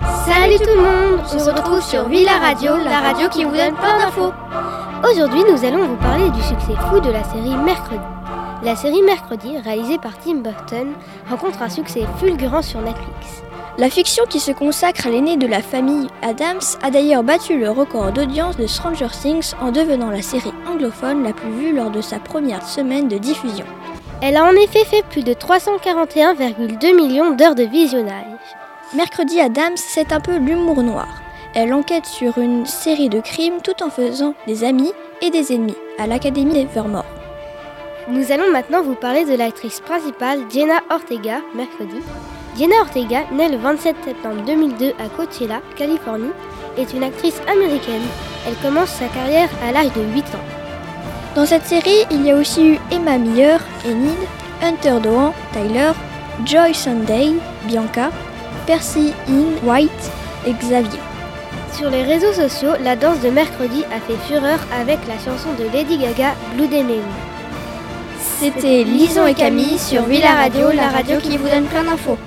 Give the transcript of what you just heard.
Salut tout le monde On se retrouve sur Villa Radio, la radio qui vous donne plein d'infos. Aujourd'hui, nous allons vous parler du succès fou de la série Mercredi. La série Mercredi, réalisée par Tim Burton, rencontre un succès fulgurant sur Netflix. La fiction qui se consacre à l'aîné de la famille Adams a d'ailleurs battu le record d'audience de Stranger Things en devenant la série anglophone la plus vue lors de sa première semaine de diffusion. Elle a en effet fait plus de 341,2 millions d'heures de visionnage. Mercredi Adams, c'est un peu l'humour noir. Elle enquête sur une série de crimes tout en faisant des amis et des ennemis à l'Académie Evermore. Nous allons maintenant vous parler de l'actrice principale Jenna Ortega, mercredi. Jenna Ortega, née le 27 septembre 2002 à Coachella, Californie, est une actrice américaine. Elle commence sa carrière à l'âge de 8 ans. Dans cette série, il y a aussi eu Emma Meyer, Enid, Hunter Dohan, Tyler, Joy Sunday, Bianca, Percy In White et Xavier. Sur les réseaux sociaux, la danse de mercredi a fait fureur avec la chanson de Lady Gaga, Blue Day C'était Lison et Camille sur Villa Radio, la radio qui vous donne plein d'infos.